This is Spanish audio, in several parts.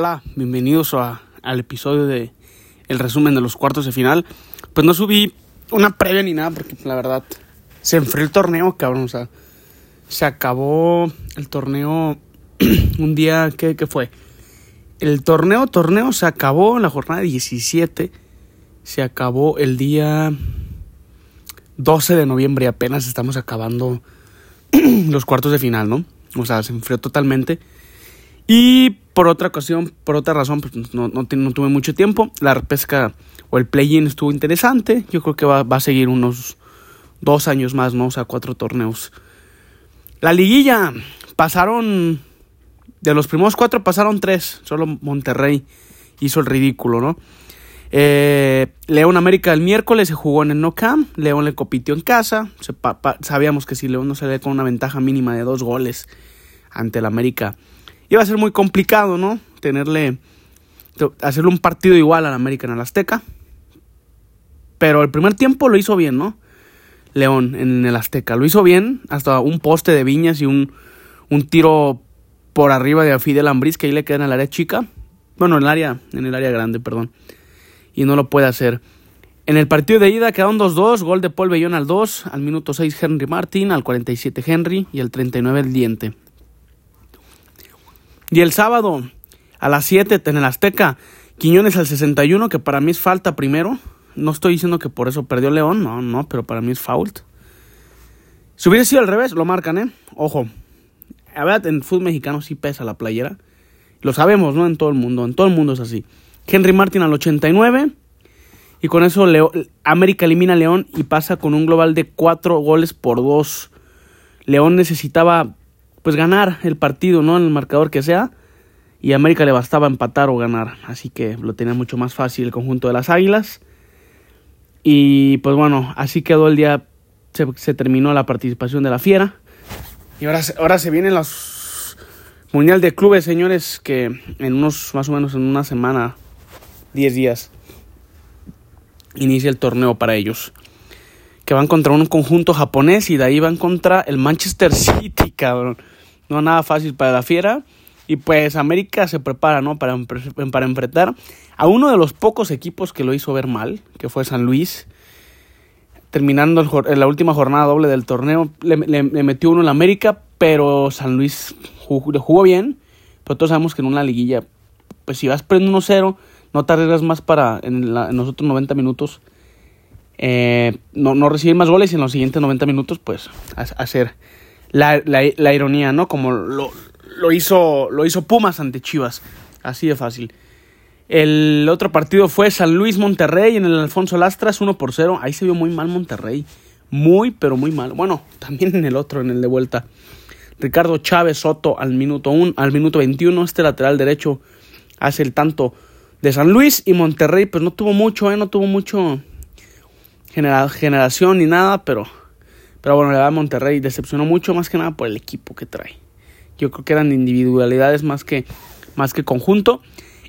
Hola, bienvenidos a, al episodio de el resumen de los cuartos de final. Pues no subí una previa ni nada porque la verdad se enfrió el torneo, cabrón. O sea, se acabó el torneo un día, ¿qué, qué fue? El torneo, torneo se acabó en la jornada 17. Se acabó el día 12 de noviembre y apenas estamos acabando los cuartos de final, ¿no? O sea, se enfrió totalmente. Y por otra ocasión, por otra razón, pues no, no, tuve mucho tiempo. La repesca o el play-in estuvo interesante. Yo creo que va, va, a seguir unos dos años más, ¿no? O sea, cuatro torneos. La liguilla, pasaron, de los primeros cuatro pasaron tres. Solo Monterrey hizo el ridículo, ¿no? Eh, León América el miércoles se jugó en el No Camp. León le compitió en casa. Se, sabíamos que si León no salía con una ventaja mínima de dos goles ante el América, iba a ser muy complicado, ¿no? Tenerle. Hacerle un partido igual al América en el Azteca. Pero el primer tiempo lo hizo bien, ¿no? León en el Azteca. Lo hizo bien. Hasta un poste de viñas y un, un tiro por arriba de Fidel Ambris que ahí le queda en el área chica. Bueno, en el área, en el área grande, perdón y no lo puede hacer. En el partido de ida quedaron 2-2, gol de Paul Bellón al 2, al minuto 6 Henry Martin, al 47 Henry y al 39 el Diente. Y el sábado a las 7 en el Azteca, Quiñones al 61, que para mí es falta primero. No estoy diciendo que por eso perdió León, no, no, pero para mí es fault. Si hubiera sido al revés, lo marcan, ¿eh? Ojo. A ver, en fútbol mexicano sí pesa la playera. Lo sabemos, ¿no? En todo el mundo, en todo el mundo es así. Henry Martin al 89. Y con eso América elimina a León y pasa con un global de 4 goles por 2. León necesitaba pues ganar el partido, ¿no? En el marcador que sea. Y a América le bastaba empatar o ganar. Así que lo tenía mucho más fácil el conjunto de las Águilas. Y pues bueno, así quedó el día. Se, se terminó la participación de la Fiera. Y ahora, ahora se vienen los Mundial de Clubes, señores, que en unos, más o menos en una semana 10 días inicia el torneo para ellos. Que van contra un conjunto japonés y de ahí van contra el Manchester City, cabrón. No nada fácil para la fiera. Y pues América se prepara, ¿no? Para, para enfrentar a uno de los pocos equipos que lo hizo ver mal, que fue San Luis. Terminando la última jornada doble del torneo, le, metió uno en la América, pero San Luis jugó, jugó bien. Pero todos sabemos que en una liguilla, pues si vas perdiendo 1-0, no arriesgas más para en, en los otros 90 minutos eh, no, no, recibir más goles y en los siguientes 90 minutos pues hacer la, la, ironía, ¿no? Como lo, lo, hizo, lo hizo Pumas ante Chivas, así de fácil. El otro partido fue San Luis Monterrey en el Alfonso Lastras 1 por 0. Ahí se vio muy mal Monterrey. Muy, pero muy mal. Bueno, también en el otro, en el de vuelta. Ricardo Chávez Soto al minuto, un, al minuto 21. Este lateral derecho hace el tanto de San Luis y Monterrey, pues no tuvo mucho, ¿eh? No tuvo mucho genera generación ni nada, pero, pero bueno, la verdad Monterrey decepcionó mucho, más que nada por el equipo que trae. Yo creo que eran individualidades más que, más que conjunto.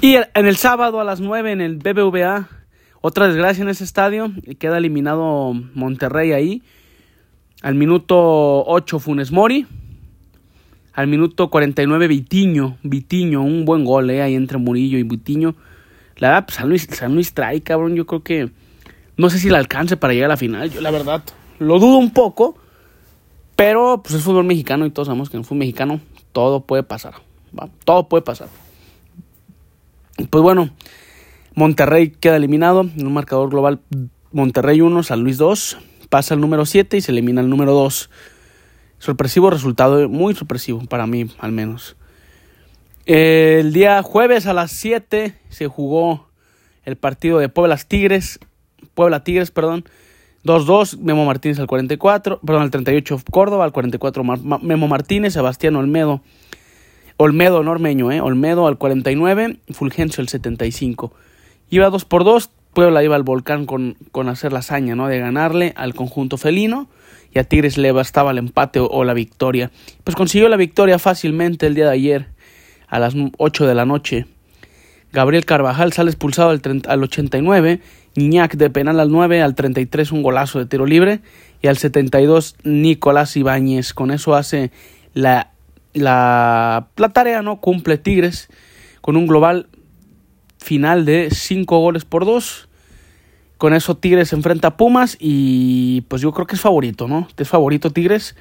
Y en el sábado a las 9 en el BBVA, otra desgracia en ese estadio, y queda eliminado Monterrey ahí. Al minuto 8 Funes Mori. Al minuto 49 Vitiño, Vitiño, un buen gol eh, ahí entre Murillo y Vitiño. La verdad, pues, San, Luis, San Luis trae, cabrón. Yo creo que. No sé si le alcance para llegar a la final. Yo, la verdad, lo dudo un poco. Pero, pues es fútbol mexicano y todos sabemos que en fútbol mexicano todo puede pasar. ¿va? Todo puede pasar. Pues bueno, Monterrey queda eliminado en un marcador global. Monterrey 1, San Luis 2. Pasa el número 7 y se elimina el número 2. Sorpresivo resultado, muy sorpresivo para mí al menos. El día jueves a las 7 se jugó el partido de Puebla Tigres, Puebla Tigres, perdón, 2-2, Memo Martínez al 44, perdón, al 38 Córdoba, al 44 Memo Martínez, Sebastián Olmedo, Olmedo Normeño, eh, Olmedo al 49, Fulgencio al 75. Iba 2 por 2, Puebla iba al volcán con, con hacer la hazaña, ¿no? De ganarle al conjunto felino y a Tigres le bastaba el empate o, o la victoria. Pues consiguió la victoria fácilmente el día de ayer a las 8 de la noche. Gabriel Carvajal sale expulsado al, 30, al 89, Iñak de penal al 9, al 33 un golazo de tiro libre y al 72 Nicolás Ibáñez. Con eso hace la, la, la tarea, ¿no? Cumple Tigres. con un global final de 5 goles por 2. Con eso Tigres enfrenta a Pumas y pues yo creo que es favorito, ¿no? Es favorito Tigres.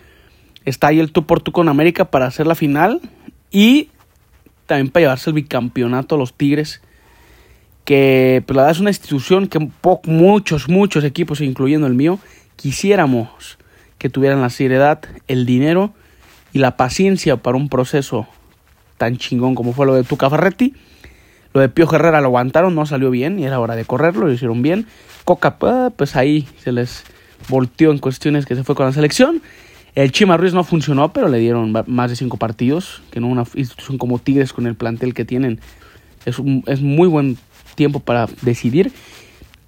Está ahí el tú por tú con América para hacer la final y también para llevarse el bicampeonato a los Tigres. Que pues la verdad es una institución que muchos, muchos equipos, incluyendo el mío, quisiéramos que tuvieran la seriedad, el dinero y la paciencia para un proceso tan chingón como fue lo de Tuca Ferretti. Lo de Pío Herrera lo aguantaron, no salió bien y era hora de correrlo, lo hicieron bien. Coca, pues ahí se les volteó en cuestiones que se fue con la selección. El Chima Ruiz no funcionó, pero le dieron más de cinco partidos, que no una institución como Tigres con el plantel que tienen. Es, es muy buen tiempo para decidir.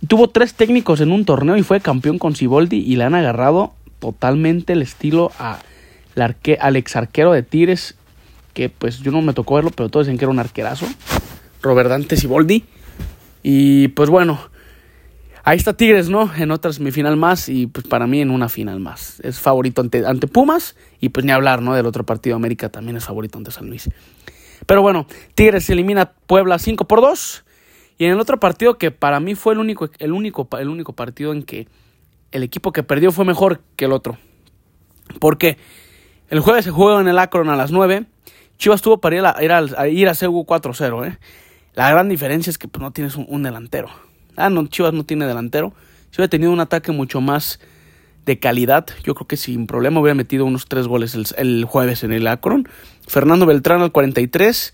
Tuvo tres técnicos en un torneo y fue campeón con Siboldi y le han agarrado totalmente el estilo a al ex arquero de Tigres, que pues yo no me tocó verlo, pero todos dicen que era un arquerazo, Robert Dante Siboldi. Y pues bueno, ahí está Tigres, ¿no? En otra semifinal más y pues para mí en una final más. Es favorito ante, ante Pumas y pues ni hablar, ¿no? Del otro partido América también es favorito ante San Luis. Pero bueno, Tigres elimina Puebla 5 por 2. Y en el otro partido que para mí fue el único, el único, el único partido en que el equipo que perdió fue mejor que el otro. ¿Por qué? El jueves se juega en el Akron a las 9. Chivas tuvo para ir a, ir a, ir a 4-0. ¿eh? La gran diferencia es que pues, no tienes un, delantero. Ah, no, Chivas no tiene delantero. Si hubiera tenido un ataque mucho más de calidad, yo creo que sin problema hubiera metido unos tres goles el, jueves en el Akron. Fernando Beltrán al 43.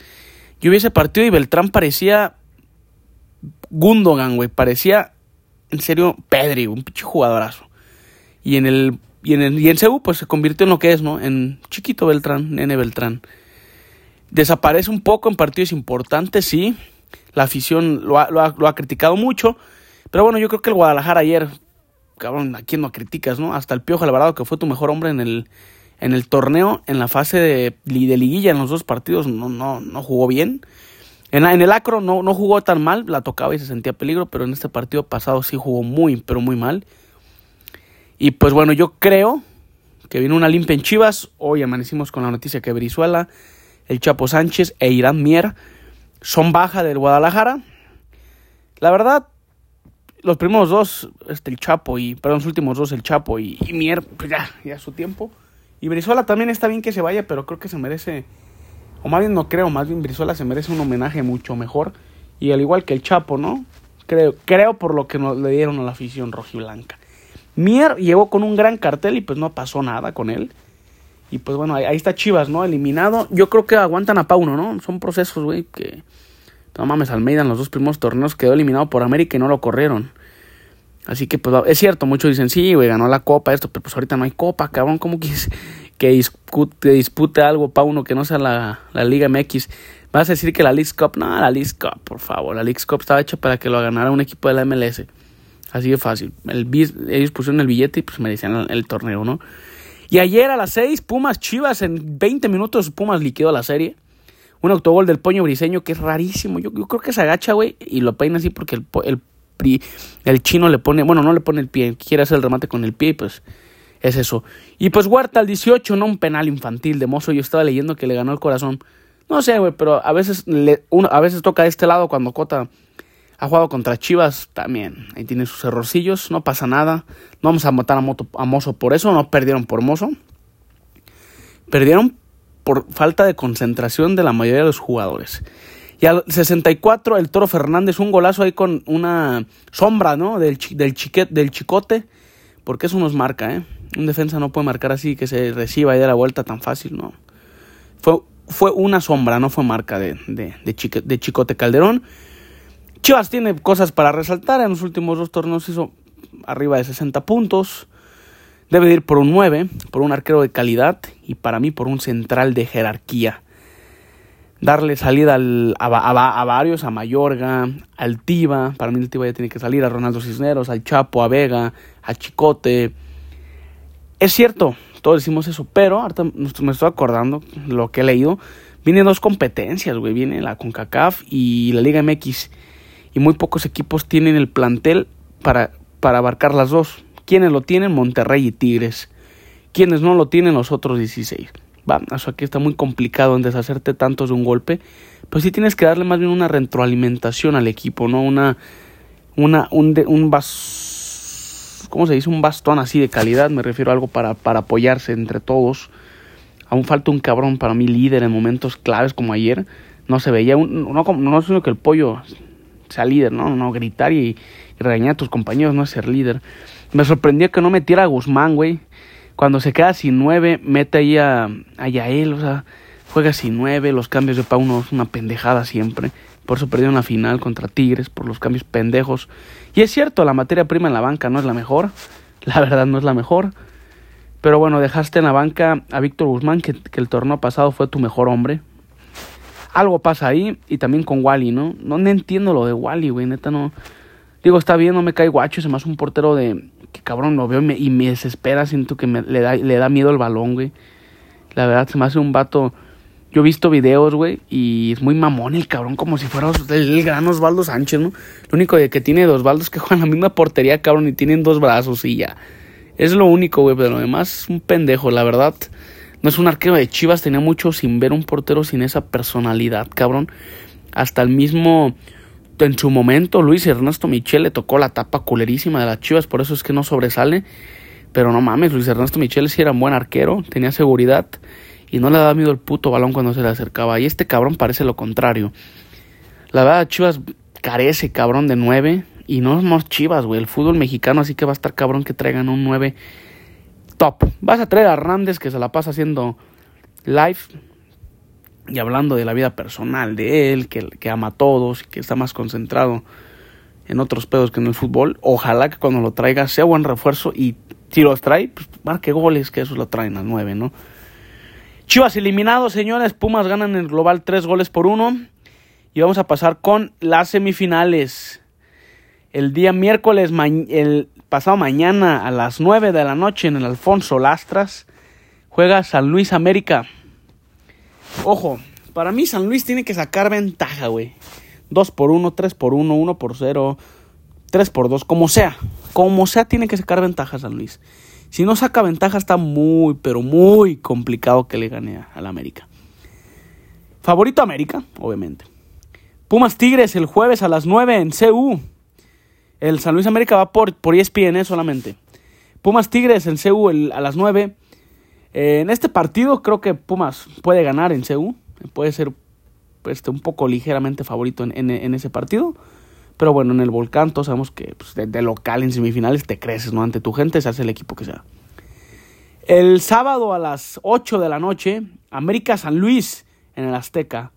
Yo vi ese partido y Beltrán parecía Gundogan, güey. Parecía, en serio, Pedri, un pinche jugadorazo. Y en el y en, el, y en pues se convirtió en lo que es, ¿no? En chiquito Beltrán, nene Beltrán. Desaparece un poco en partidos importantes, sí. La afición lo ha, lo ha, criticado mucho. Pero bueno, yo creo que el Guadalajara ayer, cabrón, ¿a quién no criticas, no? Hasta el Piojo Alvarado, que fue tu mejor hombre en el, en el torneo, en la fase de, de liguilla, en los dos partidos, no, no, no jugó bien. En, el Acro no, jugó tan mal, la tocaba y se sentía peligro, pero en este partido pasado sí jugó muy, pero muy mal. Y pues bueno, yo creo que viene una limpia en Chivas. Hoy amanecimos con la noticia que Brizuela, el Chapo Sánchez e Irán Mier son baja del Guadalajara. La verdad, los primeros dos, este, el Chapo y, perdón, los últimos dos, el Chapo y, Mier, pues ya, ya su tiempo. Y Brizuela también está bien que se vaya, pero creo que se merece, o más bien no creo, más bien Brizuela se merece un homenaje mucho mejor. Y al igual que el Chapo, ¿no? Creo, creo por lo que nos le dieron a la afición rojiblanca. Mier llegó con un gran cartel y pues no pasó nada con él. Y pues bueno, ahí, está Chivas, ¿no? Eliminado. Yo creo que aguantan a Pauno, ¿no? Son procesos, güey, que... No mames, Almeida en los dos primeros torneos quedó eliminado por América y no lo corrieron. Así que, pues, es cierto, muchos dicen, sí, güey, ganó la copa, esto, pero pues ahorita no hay copa, cabrón, ¿cómo quieres que dispute algo Pauno que no sea la, la Liga MX? Vas a decir que la League Cup, no, la League Cup, por favor, la League Cup estaba hecha para que lo ganara un equipo de la MLS. Así de fácil. El, ellos pusieron el billete y pues me decían el, torneo, ¿no? Y ayer a las 6, Pumas Chivas, en 20 minutos Pumas liquidó la serie. Un autogol del Poño Briseño que es rarísimo. Yo, creo que se agacha, güey, y lo peina así porque el, el, el chino le pone, bueno, no le pone el pie, quiere hacer el remate con el pie y pues es eso. Y pues Huerta al 18, no un penal infantil de mozo. Yo estaba leyendo que le ganó el corazón. No sé, güey, pero a veces, uno, a veces toca de este lado cuando Cota ha jugado contra Chivas también. Ahí tiene sus errorcillos. No pasa nada. No vamos a matar a, Moto, a Mozo por eso. No perdieron por Mozo. Perdieron por falta de concentración de la mayoría de los jugadores. Y al 64 el Toro Fernández, un golazo ahí con una sombra, ¿no? Del, del, del chicote. Porque eso nos marca, ¿eh? Un defensa no puede marcar así que se reciba y dé la vuelta tan fácil, ¿no? Fue, fue una sombra, no fue marca de, de, de Chicote Calderón. Chivas tiene cosas para resaltar. En los últimos dos torneos hizo arriba de 60 puntos. Debe ir por un 9, por un arquero de calidad y para mí por un central de jerarquía. Darle salida a, varios, a Mayorga, al Tiva, para mí el Tiva ya tiene que salir, a Ronaldo Cisneros, al Chapo, a Vega, a Chicote. Es cierto, todos decimos eso, pero ahorita me estoy acordando lo que he leído. Vienen dos competencias, güey, viene la CONCACAF y la Liga MX y muy pocos equipos tienen el plantel para, para abarcar las dos. Quienes lo tienen, Monterrey y Tigres. Quienes no lo tienen, los otros 16. Va, eso aquí está muy complicado en deshacerte tantos de un golpe, pues sí tienes que darle más bien una retroalimentación al equipo, ¿no? Una, una, un, un bas, ¿cómo se dice? Un bastón así de calidad, me refiero a algo para, para apoyarse entre todos. Aún falta un cabrón para mí líder en momentos claves como ayer. No se veía, un, no, no, no sino que el pollo sea líder, ¿no? No, gritar y, y regañar a tus compañeros no es ser líder. Me sorprendió que no metiera a Guzmán, güey. Cuando se queda sin nueve, mete ahí a, a Yael, o sea, juega sin nueve, los cambios de Pauno es una pendejada siempre. Por eso perdió la final contra Tigres, por los cambios pendejos. Y es cierto, la materia prima en la banca no es la mejor. La verdad no es la mejor. Pero bueno, dejaste en la banca a Víctor Guzmán, que, el torneo pasado fue tu mejor hombre. Algo pasa ahí. Y también con Wally, ¿no? No, no entiendo lo de Wally, güey. Neta, no. Digo, está bien, no me cae guacho. Se me hace un portero de. Que cabrón, lo veo y me, desespera. Siento que me, le, da, le da miedo el balón, güey. La verdad, se me hace un vato. Yo he visto videos, güey, y es muy mamón el cabrón, como si fuera el, gran Osvaldo Sánchez, ¿no? Lo único que tiene de Osvaldo es que juegan la misma portería, cabrón, y tienen dos brazos y ya. Es lo único, güey, pero lo demás es un pendejo, la verdad. No es un arquero de Chivas, tenía mucho sin ver un portero sin esa personalidad, cabrón. Hasta el mismo, en su momento, Luis Ernesto Michel le tocó la tapa culerísima de las Chivas, por eso es que no sobresale. Pero no mames, Luis Ernesto Michel sí era un buen arquero, tenía seguridad y no le daba miedo el puto balón cuando se le acercaba. Y este cabrón parece lo contrario. La verdad, Chivas carece, cabrón, de nueve. Y no somos Chivas, güey. El fútbol mexicano, así que va a estar cabrón que traigan un 9 top. Vas a traer a Hernández que se la pasa haciendo live y hablando de la vida personal de él, que, que ama a todos que está más concentrado en otros pedos que en el fútbol. Ojalá que cuando lo traiga sea buen refuerzo y si los trae, pues marque goles, que esos lo traen al 9, ¿no? Chivas eliminados, señores. Pumas ganan el global 3 goles por 1. Y vamos a pasar con las semifinales. El día miércoles, el pasado mañana a las 9 de la noche en el Alfonso Lastras, juega San Luis América. Ojo, para mí San Luis tiene que sacar ventaja, güey. 2 por 1, 3 por 1, 1 por 0, 3 por 2, como sea. Como sea, tiene que sacar ventaja San Luis. Si no saca ventaja, está muy, pero muy complicado que le gane al América. Favorito América, obviamente. Pumas Tigres el jueves a las 9 en CU. El San Luis América va por, por ESPN solamente. Pumas Tigres en CU el, a las 9. En este partido creo que Pumas puede ganar en CU. Puede ser pues, un poco ligeramente favorito en, ese partido. Pero bueno, en el Volcán todos sabemos que pues, de, local en semifinales te creces, ¿no? Ante tu gente se hace el equipo que sea. El sábado a las 8 de la noche, América San Luis en el Azteca.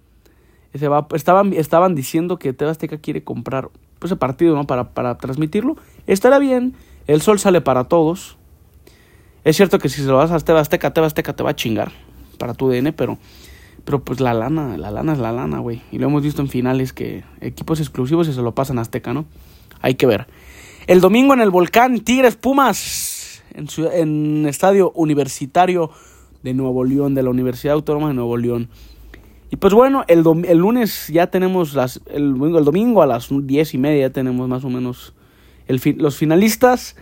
Se va, estaban, estaban diciendo que TV Azteca quiere comprar pues, ese partido, ¿no? Para, para transmitirlo. Estará bien, el sol sale para todos. Es cierto que si se lo vas a TV Azteca te va a chingar para tu DN, pero pero pues la lana, la lana es la lana, güey. Y lo hemos visto en finales que equipos exclusivos y se lo pasan a Azteca, ¿no? Hay que ver. El domingo en el Volcán, Tigres Pumas, en, Estadio Universitario de Nuevo León, de la Universidad Autónoma de Nuevo León. Y pues bueno, el, el lunes ya tenemos las, el, el, domingo a las diez y media ya tenemos más o menos los finalistas.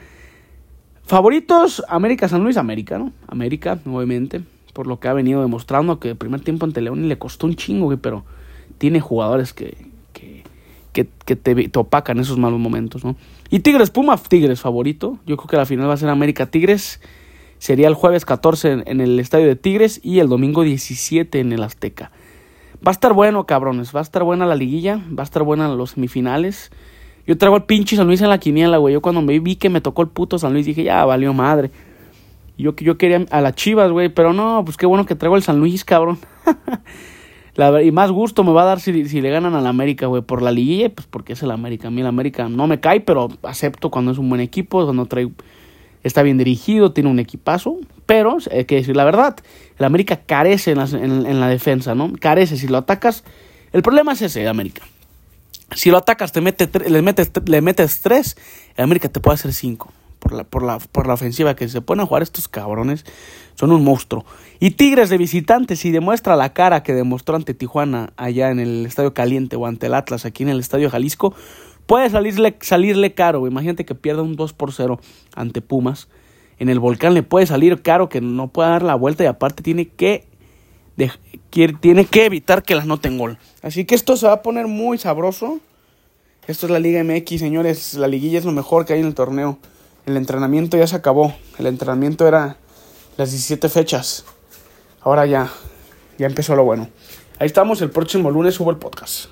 Favoritos, América San Luis, América, ¿no? América, obviamente por lo que ha venido demostrando, que el primer tiempo ante León le costó un chingo, güey, pero tiene jugadores que, que, que, te, te, opacan esos malos momentos, ¿no? Y Tigres, Puma, Tigres favorito. Yo creo que la final va a ser América Tigres. Sería el jueves 14 en, en el estadio de Tigres y el domingo 17 en el Azteca. Va a estar bueno, cabrones. Va a estar buena la liguilla. Va a estar buena los semifinales. Yo traigo el pinche San Luis en la quiniela, güey. Yo cuando me vi que me tocó el puto San Luis dije, ya valió madre. Yo, yo quería a las chivas, güey, pero no, pues qué bueno que traigo el San Luis, cabrón. y más gusto me va a dar si, si le ganan al América, güey, por la liguilla, pues porque es el América. A mí el América no me cae, pero acepto cuando es un buen equipo, cuando trae, está bien dirigido, tiene un equipazo. Pero, hay que decir la verdad, el América carece en, en la defensa, ¿no? Carece, si lo atacas. El problema es ese de América. Si lo atacas, te mete, le, metes, le metes tres, el América te puede hacer cinco por la, por la, por la ofensiva que se ponen a jugar estos cabrones, son un monstruo. Y Tigres de visitantes, si demuestra la cara que demostró ante Tijuana allá en el Estadio Caliente o ante el Atlas aquí en el Estadio Jalisco, puede salirle, salirle caro. Imagínate que pierda un 2 por 0 ante Pumas. En el volcán le puede salir caro que no pueda dar la vuelta y aparte tiene que tiene que evitar que las noten gol. Así que esto se va a poner muy sabroso. Esto es la Liga MX, señores. La liguilla es lo mejor que hay en el torneo. El entrenamiento ya se acabó. El entrenamiento era las 17 fechas. Ahora ya, ya empezó lo bueno. Ahí estamos, el próximo lunes subo el podcast.